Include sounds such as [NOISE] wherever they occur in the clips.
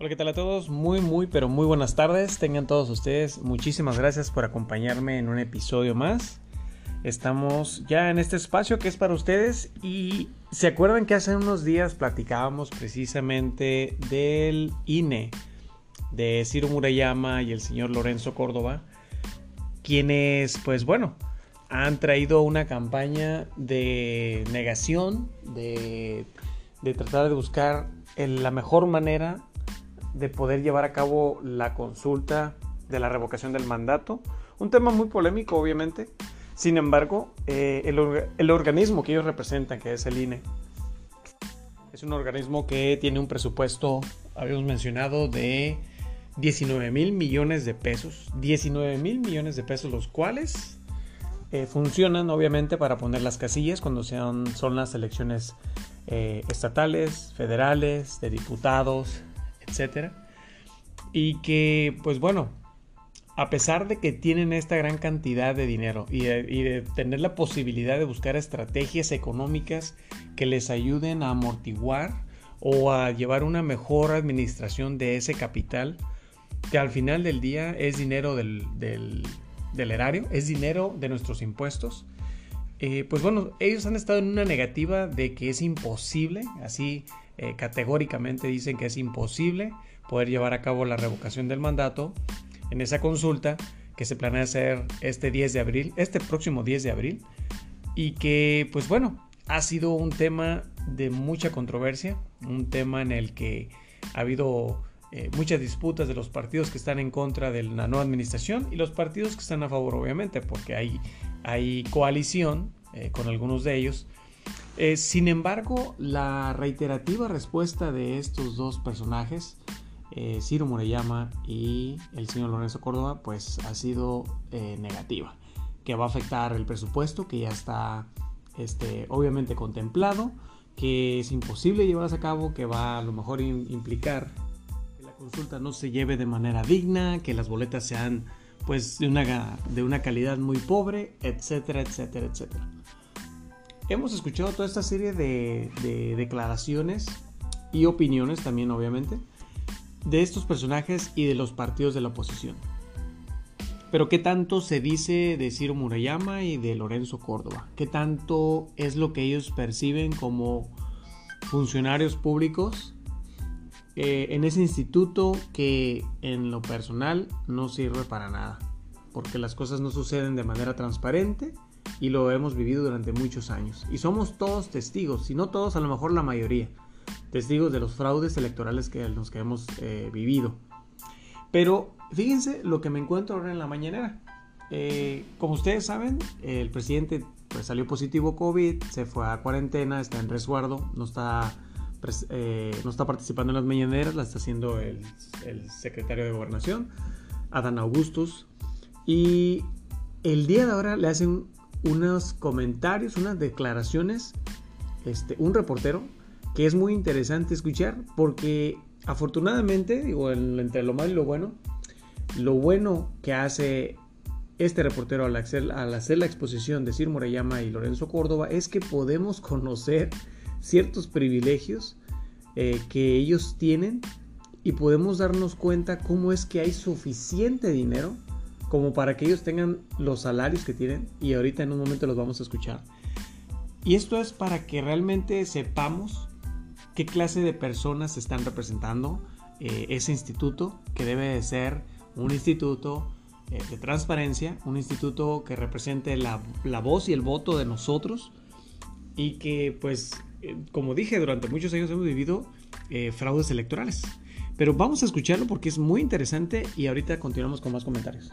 Hola, ¿qué tal a todos? Muy, muy, pero muy buenas tardes. Tengan todos ustedes muchísimas gracias por acompañarme en un episodio más. Estamos ya en este espacio que es para ustedes y se acuerdan que hace unos días platicábamos precisamente del INE, de Ciro Murayama y el señor Lorenzo Córdoba, quienes, pues bueno, han traído una campaña de negación, de, de tratar de buscar la mejor manera de poder llevar a cabo la consulta de la revocación del mandato. Un tema muy polémico, obviamente. Sin embargo, eh, el, organismo que ellos representan, que es el INE, es un organismo que tiene un presupuesto, habíamos mencionado, de 19 mil millones de pesos. 19 mil millones de pesos, los cuales eh, funcionan obviamente para poner las casillas cuando son las elecciones eh, estatales, federales, de diputados, etcétera. Y que, pues bueno, a pesar de que tienen esta gran cantidad de dinero y de, tener la posibilidad de buscar estrategias económicas que les ayuden a amortiguar o a llevar una mejor administración de ese capital, que al final del día es dinero del, erario, es dinero de nuestros impuestos, eh, pues bueno, ellos han estado en una negativa de que es imposible, así eh, categóricamente dicen que es imposible poder llevar a cabo la revocación del mandato en esa consulta que se planea hacer este 10 de abril, este próximo 10 de abril, y que pues bueno, ha sido un tema de mucha controversia, un tema en el que ha habido eh, muchas disputas de los partidos que están en contra de la nueva administración y los partidos que están a favor, obviamente, porque hay, hay coalición eh, con algunos de ellos. Eh, sin embargo, la reiterativa respuesta de estos dos personajes, eh, Ciro Moreyama y el señor Lorenzo Córdoba, pues ha sido eh, negativa, que va a afectar el presupuesto que ya está este, obviamente contemplado, que es imposible llevarse a cabo, que va a lo mejor implicar que la consulta no se lleve de manera digna, que las boletas sean pues de una, de una calidad muy pobre, etcétera, etcétera, etcétera hemos escuchado toda esta serie de, declaraciones y opiniones también, obviamente, de estos personajes y de los partidos de la oposición. Pero ¿qué tanto se dice de Ciro Murayama y de Lorenzo Córdoba? ¿Qué tanto es lo que ellos perciben como funcionarios públicos en ese instituto que en lo personal no sirve para nada? Porque las cosas no suceden de manera transparente y lo hemos vivido durante muchos años. Y somos todos testigos, si no todos, a lo mejor la mayoría, testigos de los fraudes electorales que los que hemos eh, vivido. Pero fíjense lo que me encuentro ahora en la mañanera. Eh, como ustedes saben, el presidente pues, salió positivo COVID, se fue a cuarentena, está en resguardo, no está, eh, no está participando en las mañaneras, la está haciendo el, secretario de Gobernación, Adán Augustus. Y el día de ahora le hacen unos comentarios, unas declaraciones, este, un reportero que es muy interesante escuchar porque afortunadamente, digo, entre lo malo y lo bueno, lo bueno que hace este reportero al hacer, al hacer la exposición de Sir Moreyama y Lorenzo Córdoba es que podemos conocer ciertos privilegios eh, que ellos tienen y podemos darnos cuenta cómo es que hay suficiente dinero como para que ellos tengan los salarios que tienen y ahorita en un momento los vamos a escuchar. Y esto es para que realmente sepamos qué clase de personas están representando eh, ese instituto que debe de ser un instituto eh, de transparencia, un instituto que represente la, voz y el voto de nosotros y que pues eh, como dije durante muchos años hemos vivido fraudes electorales. Pero vamos a escucharlo porque es muy interesante y ahorita continuamos con más comentarios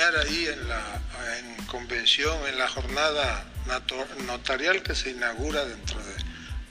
ahí en la en convención, en la jornada notarial que se inaugura dentro de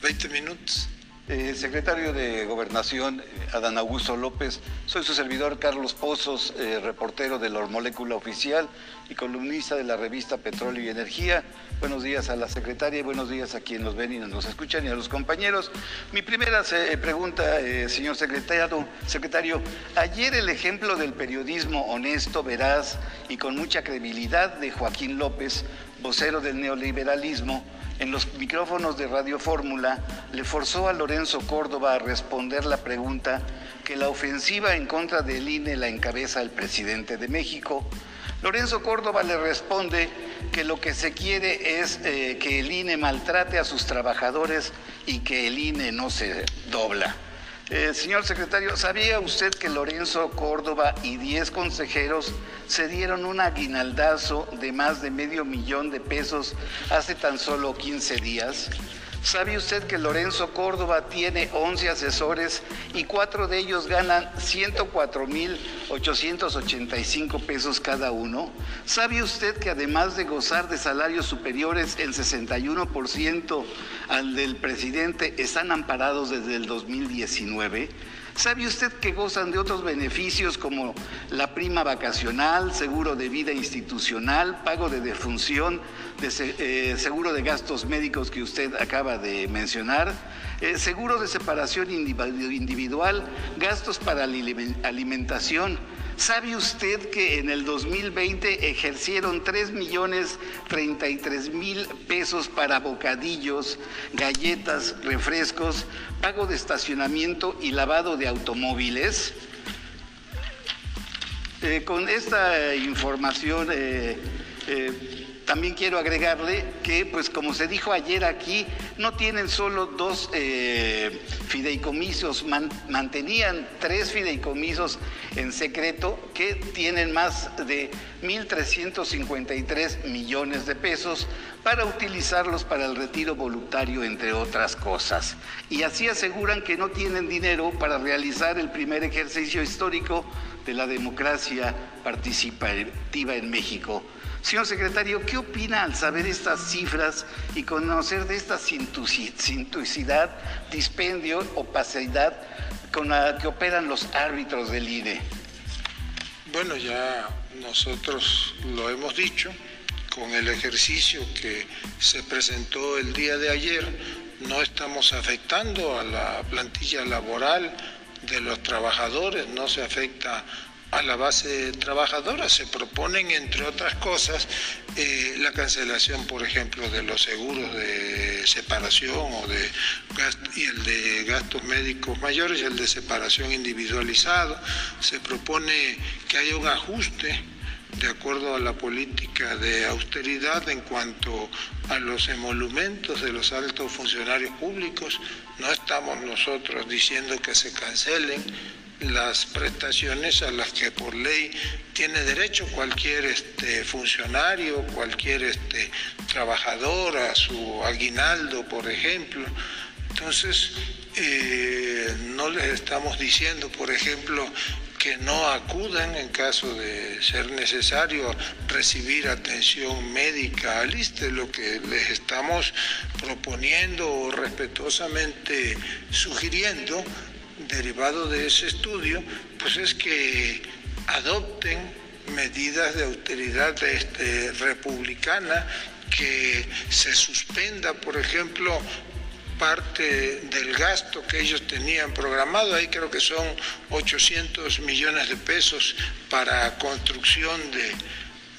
20 minutos. Eh, secretario de Gobernación, eh, Adán Augusto López, soy su servidor Carlos Pozos, eh, reportero de la Molécula Oficial y columnista de la revista Petróleo y Energía. Buenos días a la secretaria y buenos días a quienes nos ven y nos escuchan y a los compañeros. Mi primera pregunta, señor secretario, secretario, ayer el ejemplo del periodismo honesto, veraz y con mucha credibilidad de Joaquín López, vocero del neoliberalismo, en los micrófonos de Radio Fórmula, le forzó a Lorenzo Córdoba a responder la pregunta que la ofensiva en contra del INE la encabeza el presidente de México. Lorenzo Córdoba le responde que lo que se quiere es eh, que el INE maltrate a sus trabajadores y que el INE no se dobla. Eh, señor secretario, ¿sabía usted que Lorenzo Córdoba y 10 consejeros se dieron un aguinaldazo de más de medio millón de pesos hace tan solo 15 días? ¿Sabe usted que Lorenzo Córdoba tiene 11 asesores y cuatro de ellos ganan 104.885 pesos cada uno? ¿Sabe usted que además de gozar de salarios superiores en 61% al del presidente, están amparados desde el 2019? ¿Sabe usted que gozan de otros beneficios como la prima vacacional, seguro de vida institucional, pago de defunción, de, eh, seguro de gastos médicos que usted acaba de mencionar, eh, seguro de separación individual, gastos para alimentación? ¿Sabe usted que en el 2020 ejercieron 3 millones 33 mil pesos para bocadillos, galletas, refrescos, pago de estacionamiento y lavado de automóviles? Eh, con esta información eh, eh, también quiero agregarle que, pues como se dijo ayer aquí, no tienen solo dos eh, fideicomisos, mantenían tres fideicomisos en secreto que tienen más de 1.353 millones de pesos para utilizarlos para el retiro voluntario, entre otras cosas. Y así aseguran que no tienen dinero para realizar el primer ejercicio histórico de la democracia participativa en México Señor secretario, ¿qué opina al saber estas cifras y conocer de esta sintuicidad, dispendio, opacidad con la que operan los árbitros del IDE? Bueno, ya nosotros lo hemos dicho, con el ejercicio que se presentó el día de ayer, no estamos afectando a la plantilla laboral de los trabajadores, no se afecta a la base trabajadora. Se proponen, entre otras cosas, eh, la cancelación, por ejemplo, de los seguros de separación o de y el de gastos médicos mayores y el de separación individualizado. Se propone que haya un ajuste de acuerdo a la política de austeridad en cuanto a los emolumentos de los altos funcionarios públicos. No estamos nosotros diciendo que se cancelen, las prestaciones a las que por ley tiene derecho cualquier este, funcionario, cualquier este, trabajador, a su aguinaldo, por ejemplo. Entonces, eh, no les estamos diciendo, por ejemplo, que no acudan en caso de ser necesario recibir atención médica al ISTE, lo que les estamos proponiendo o respetuosamente sugiriendo derivado de ese estudio, pues es que adopten medidas de autoridad este, republicana, que se suspenda, por ejemplo, parte del gasto que ellos tenían programado, ahí creo que son 800 millones de pesos para construcción de,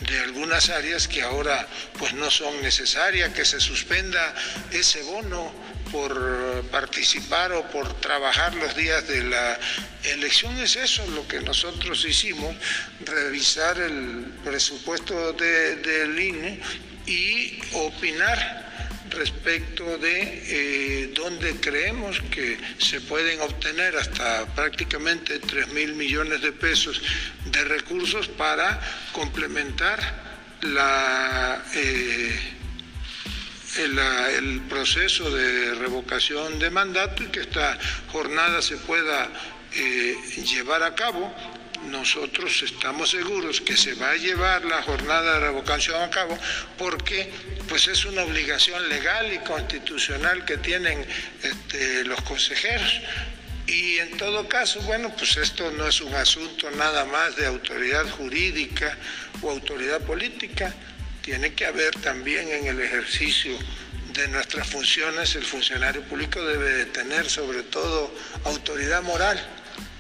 de algunas áreas que ahora pues no son necesarias, que se suspenda ese bono por participar o por trabajar los días de la elección. Es eso lo que nosotros hicimos, revisar el presupuesto del INE y opinar respecto de eh, dónde creemos que se pueden obtener hasta prácticamente 3 mil millones de pesos de recursos para complementar la... Eh, el, proceso de revocación de mandato y que esta jornada se pueda eh, llevar a cabo. Nosotros estamos seguros que se va a llevar la jornada de revocación a cabo porque pues es una obligación legal y constitucional que tienen este, los consejeros. Y en todo caso, bueno, pues esto no es un asunto nada más de autoridad jurídica o autoridad política, tiene que haber también en el ejercicio de nuestras funciones, el funcionario público debe de tener sobre todo autoridad moral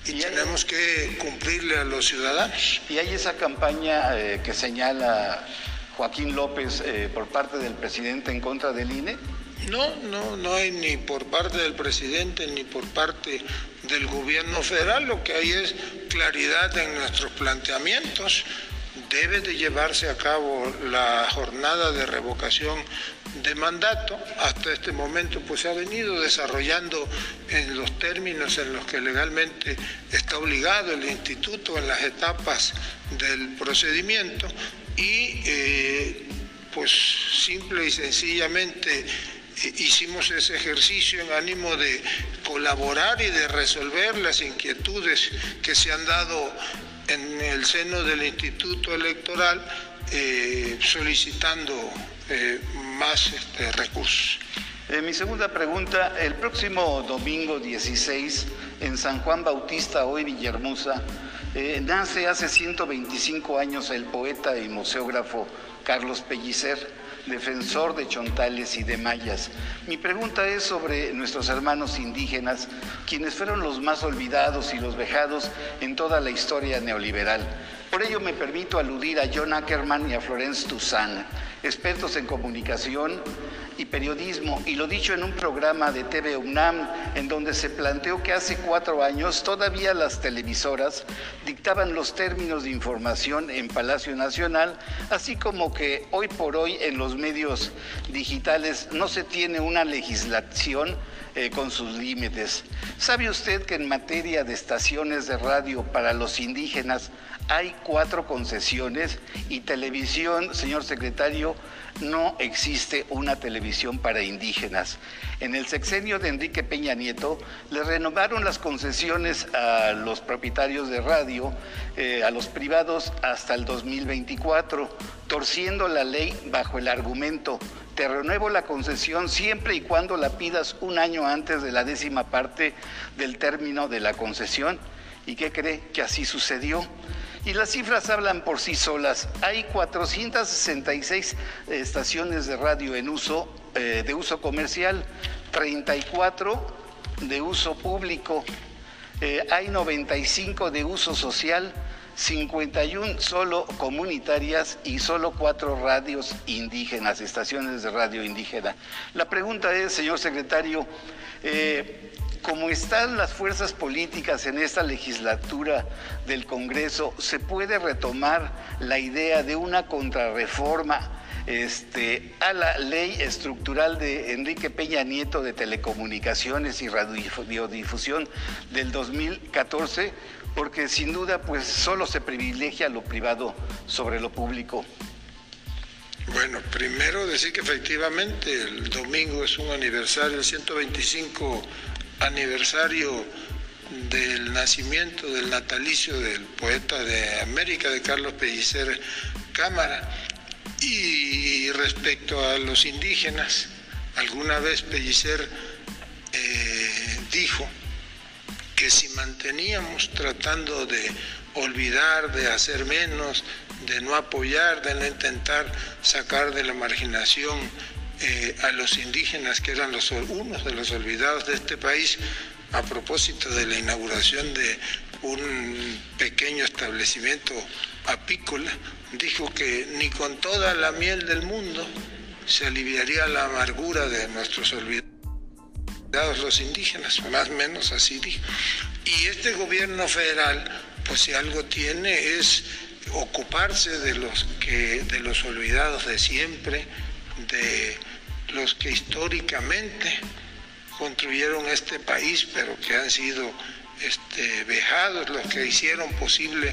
y, tenemos que cumplirle a los ciudadanos. Y hay esa campaña eh, que señala Joaquín López eh, por parte del presidente en contra del INE? No, no, no hay ni por parte del presidente ni por parte del gobierno federal. Lo que hay es claridad en nuestros planteamientos. Debe de llevarse a cabo la jornada de revocación de mandato. Hasta este momento pues se ha venido desarrollando en los términos en los que legalmente está obligado el instituto en las etapas del procedimiento y eh, pues simple y sencillamente hicimos ese ejercicio en ánimo de colaborar y de resolver las inquietudes que se han dado en el seno del Instituto Electoral eh, solicitando eh, más este, recursos. Eh, mi segunda pregunta, el próximo domingo 16 en San Juan Bautista, hoy Villahermosa, nace hace 125 años el poeta y museógrafo Carlos Pellicer defensor de chontales y de mayas. Mi pregunta es sobre nuestros hermanos indígenas, quienes fueron los más olvidados y los vejados en toda la historia neoliberal. Por ello me permito aludir a John Ackerman y a Florence Toussaint, expertos en comunicación y periodismo, y lo dicho en un programa de TV UNAM, en donde se planteó que hace cuatro años todavía las televisoras dictaban los términos de información en Palacio Nacional, así como que hoy por hoy en los medios digitales no se tiene una legislación eh, con sus límites. ¿Sabe usted que en materia de estaciones de radio para los indígenas hay cuatro concesiones y televisión, señor secretario, no existe una televisión para indígenas. En el sexenio de Enrique Peña Nieto le renovaron las concesiones a los propietarios de radio, eh, a los privados, hasta el 2024, torciendo la ley bajo el argumento te renuevo la concesión siempre y cuando la pidas un año antes de la décima parte del término de la concesión. ¿Y qué cree? Que así sucedió. Y las cifras hablan por sí solas. Hay 466 estaciones de radio en uso, eh, de uso comercial, 34 de uso público, eh, hay 95 de uso social, 51 solo comunitarias y solo cuatro radios indígenas, estaciones de radio indígena. La pregunta es, señor secretario, eh, como están las fuerzas políticas en esta legislatura del Congreso, ¿se puede retomar la idea de una contrarreforma este, a la ley estructural de Enrique Peña Nieto de Telecomunicaciones y Radiodifusión del 2014? Porque sin duda, pues solo se privilegia lo privado sobre lo público. Bueno, primero decir que efectivamente el domingo es un aniversario, el 125 aniversario del nacimiento, del natalicio del poeta de América, de Carlos Pellicer Cámara. Y respecto a los indígenas, alguna vez Pellicer eh, dijo que si manteníamos tratando de olvidar, de hacer menos, de no apoyar, de no intentar sacar de la marginación eh, a los indígenas, que eran los, unos de los olvidados de este país, a propósito de la inauguración de un pequeño establecimiento apícola, dijo que ni con toda la miel del mundo se aliviaría la amargura de nuestros olvidados los indígenas, más o menos así dijo. Y este gobierno federal, pues si algo tiene es ocuparse de los que de los olvidados de siempre, de los que históricamente construyeron este país, pero que han sido este, vejados, los que hicieron posible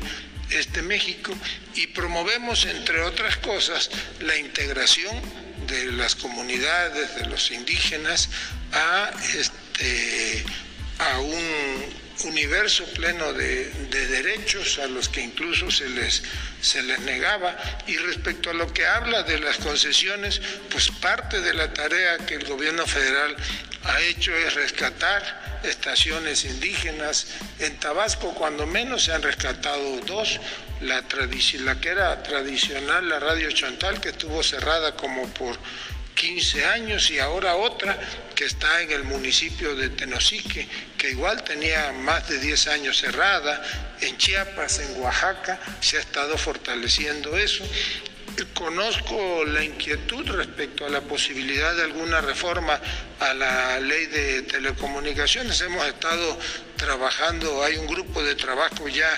este México, y promovemos, entre otras cosas, la integración de las comunidades, de los indígenas, a, este, a un universo pleno de, derechos a los que incluso se les, se les negaba. Y respecto a lo que habla de las concesiones, pues parte de la tarea que el gobierno federal ha hecho es rescatar estaciones indígenas. En Tabasco, cuando menos, se han rescatado dos. La, la que era tradicional, la radio Chantal, que estuvo cerrada como por 15 años y ahora otra que está en el municipio de Tenosique, que igual tenía más de 10 años cerrada, en Chiapas, en Oaxaca, se ha estado fortaleciendo eso. conozco la inquietud respecto a la posibilidad de alguna reforma a la ley de telecomunicaciones. Hemos estado trabajando, hay un grupo de trabajo ya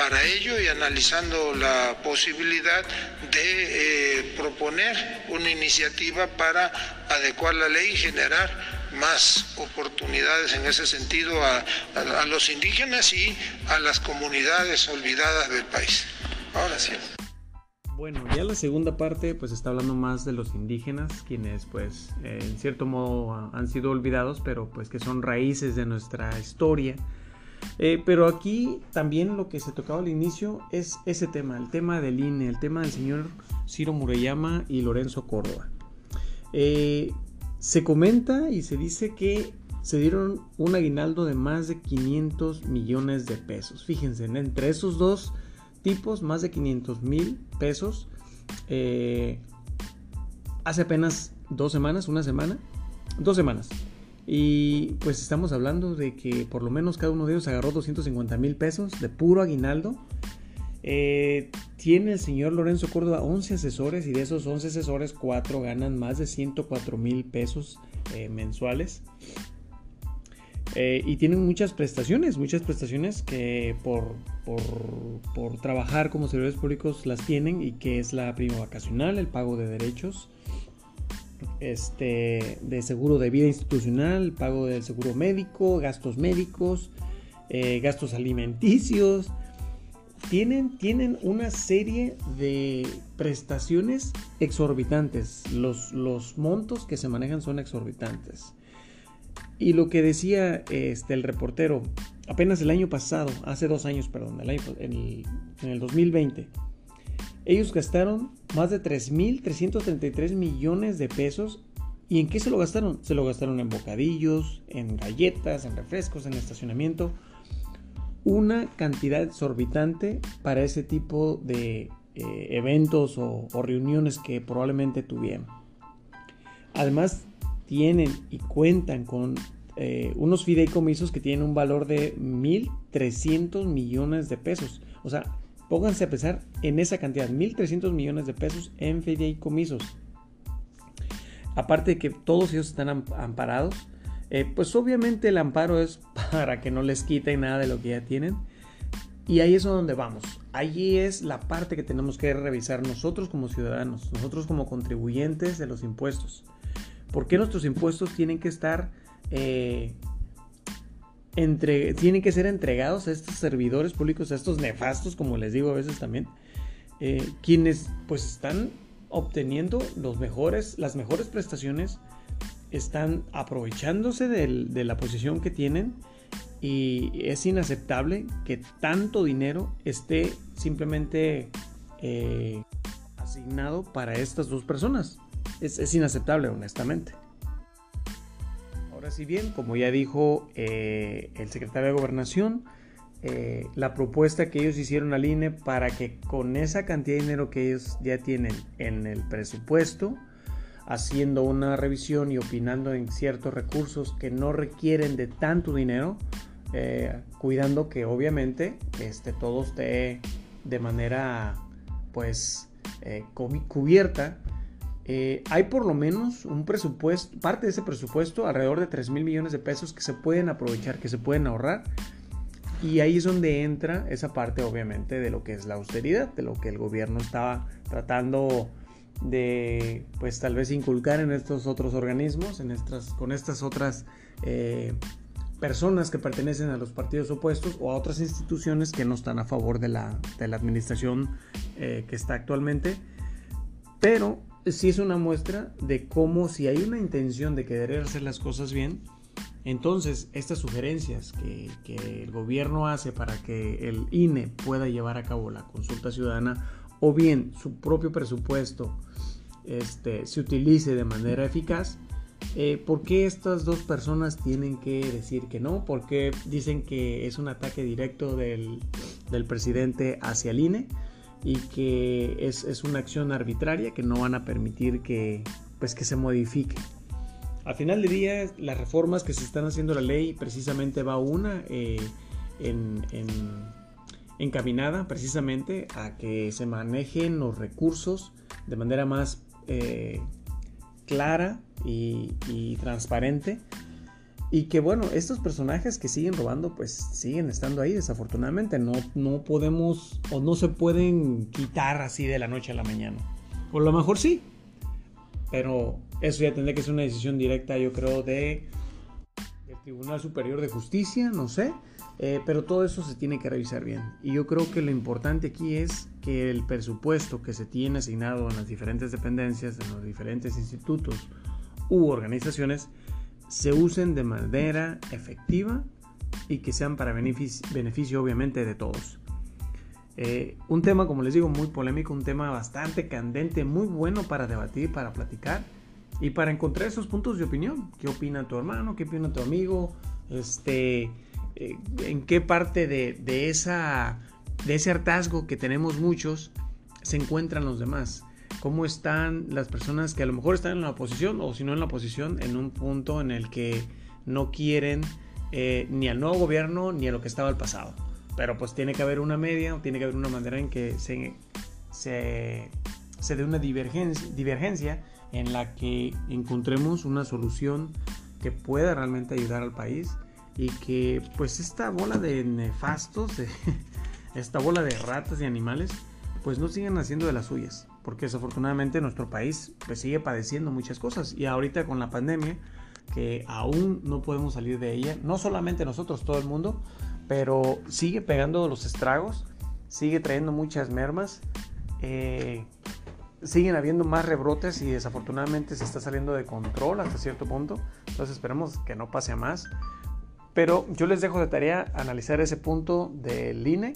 para ello y analizando la posibilidad de eh, proponer una iniciativa para adecuar la ley y generar más oportunidades en ese sentido a, los indígenas y a las comunidades olvidadas del país. Ahora sí. Bueno, ya la segunda parte pues está hablando más de los indígenas, quienes pues en cierto modo han sido olvidados, pero pues que son raíces de nuestra historia. Eh, pero aquí también lo que se tocaba al inicio es ese tema, el tema del INE, el tema del señor Ciro Murayama y Lorenzo Córdoba. Eh, se comenta y se dice que se dieron un aguinaldo de más de 500 millones de pesos. Fíjense, entre esos dos tipos, más de 500 mil pesos. Eh, hace apenas dos semanas, una semana, dos semanas. Y pues estamos hablando de que por lo menos cada uno de ellos agarró 250 mil pesos de puro aguinaldo. Eh, tiene el señor Lorenzo Córdoba 11 asesores y de esos 11 asesores 4 ganan más de 104 mil pesos eh, mensuales. Eh, y tienen muchas prestaciones, muchas prestaciones que por, por, trabajar como servidores públicos las tienen y que es la prima vacacional, el pago de derechos, este, de seguro de vida institucional, pago del seguro médico, gastos médicos, eh, gastos alimenticios. Tienen, tienen una serie de prestaciones exorbitantes. Los, los montos que se manejan son exorbitantes. Y lo que decía este, el reportero, apenas el año pasado, hace dos años, perdón, el en, el, 2020, ellos gastaron más de 3.333 millones de pesos. ¿Y en qué se lo gastaron? Se lo gastaron en bocadillos, en galletas, en refrescos, en estacionamiento. Una cantidad exorbitante para ese tipo de eh, eventos o, reuniones que probablemente tuvieron. Además, tienen y cuentan con eh, unos fideicomisos que tienen un valor de 1.300 millones de pesos. O sea, pónganse a pensar en esa cantidad, 1.300 millones de pesos en fideicomisos. Aparte de que todos ellos están amparados, eh, pues obviamente el amparo es [LAUGHS] para que no les quiten nada de lo que ya tienen. Y ahí es donde vamos. Allí es la parte que tenemos que revisar nosotros como ciudadanos, nosotros como contribuyentes de los impuestos. ¿Por qué nuestros impuestos tienen que estar eh, entre, tienen que ser entregados a estos servidores públicos, a estos nefastos, como les digo a veces también, eh, quienes pues están obteniendo los mejores, las mejores prestaciones, están aprovechándose de la posición que tienen y es inaceptable que tanto dinero esté simplemente eh, asignado para estas dos personas es, inaceptable, honestamente. Ahora si bien, como ya dijo eh, el secretario de Gobernación, eh, la propuesta que ellos hicieron al INE para que con esa cantidad de dinero que ellos ya tienen en el presupuesto, haciendo una revisión y opinando en ciertos recursos que no requieren de tanto dinero, eh, cuidando que obviamente este, todo esté de manera pues cubierta eh, hay por lo menos un presupuesto, parte de ese presupuesto, alrededor de 3 mil millones de pesos que se pueden aprovechar, que se pueden ahorrar. Y ahí es donde entra esa parte, obviamente, de lo que es la austeridad, de lo que el gobierno estaba tratando de, pues tal vez inculcar en estos otros organismos, en estas, con estas otras eh, personas que pertenecen a los partidos opuestos o a otras instituciones que no están a favor de la, administración eh, que está actualmente. Pero sí es una muestra de cómo si hay una intención de querer hacer las cosas bien, entonces estas sugerencias que, el gobierno hace para que el INE pueda llevar a cabo la consulta ciudadana o bien su propio presupuesto este, se utilice de manera eficaz, eh, ¿por qué estas dos personas tienen que decir que no? ¿Por qué dicen que es un ataque directo del, del presidente hacia el INE? Y que es, una acción arbitraria que no van a permitir que, pues, que se modifique. Al final del día, las reformas que se están haciendo la ley, precisamente va una eh, en, encaminada precisamente a que se manejen los recursos de manera más eh, clara y, transparente. Y que bueno, estos personajes que siguen robando, pues siguen estando ahí, desafortunadamente. No, no podemos o no se pueden quitar así de la noche a la mañana. Por lo mejor sí. Pero eso ya tendría que ser una decisión directa, yo creo, de Tribunal Superior de Justicia, no sé. Eh, pero todo eso se tiene que revisar bien. Y yo creo que lo importante aquí es que el presupuesto que se tiene asignado en las diferentes dependencias, en los diferentes institutos u organizaciones, se usen de manera efectiva y que sean para beneficio, obviamente de todos. Eh, un tema, como les digo, muy polémico, un tema bastante candente, muy bueno para debatir, para platicar y para encontrar esos puntos de opinión. ¿Qué opina tu hermano? ¿Qué opina tu amigo? Este, eh, en qué parte de, esa, de ese hartazgo que tenemos muchos se encuentran los demás. Cómo están las personas que a lo mejor están en la oposición o si no en la oposición en un punto en el que no quieren eh, ni al nuevo gobierno ni a lo que estaba el pasado. Pero pues tiene que haber una media tiene que haber una manera en que se, se, se dé una divergencia, divergencia en la que encontremos una solución que pueda realmente ayudar al país y que pues esta bola de nefastos, [LAUGHS] esta bola de ratas y animales, pues no sigan haciendo de las suyas, porque desafortunadamente nuestro país pues sigue padeciendo muchas cosas y ahorita con la pandemia que aún no podemos salir de ella, no solamente nosotros, todo el mundo, pero sigue pegando los estragos, sigue trayendo muchas mermas, eh, siguen habiendo más rebrotes y desafortunadamente se está saliendo de control hasta cierto punto, entonces esperemos que no pase a más. Pero yo les dejo de tarea analizar ese punto del INE,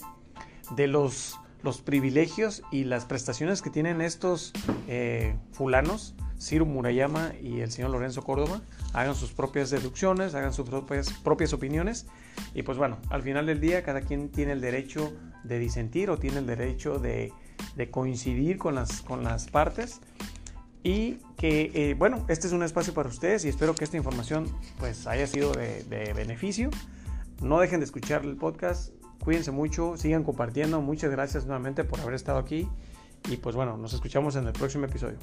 de los, los privilegios y las prestaciones que tienen estos eh, fulanos, Ciro Murayama y el señor Lorenzo Córdoba. Hagan sus propias deducciones, hagan sus propias, propias opiniones. Y pues bueno, al final del día cada quien tiene el derecho de disentir o tiene el derecho de, de coincidir con las, con las partes y que eh, bueno, este es un espacio para ustedes y espero que esta información pues haya sido de, de, beneficio. No dejen de escuchar el podcast, cuídense mucho, sigan compartiendo, muchas gracias nuevamente por haber estado aquí y pues bueno, nos escuchamos en el próximo episodio.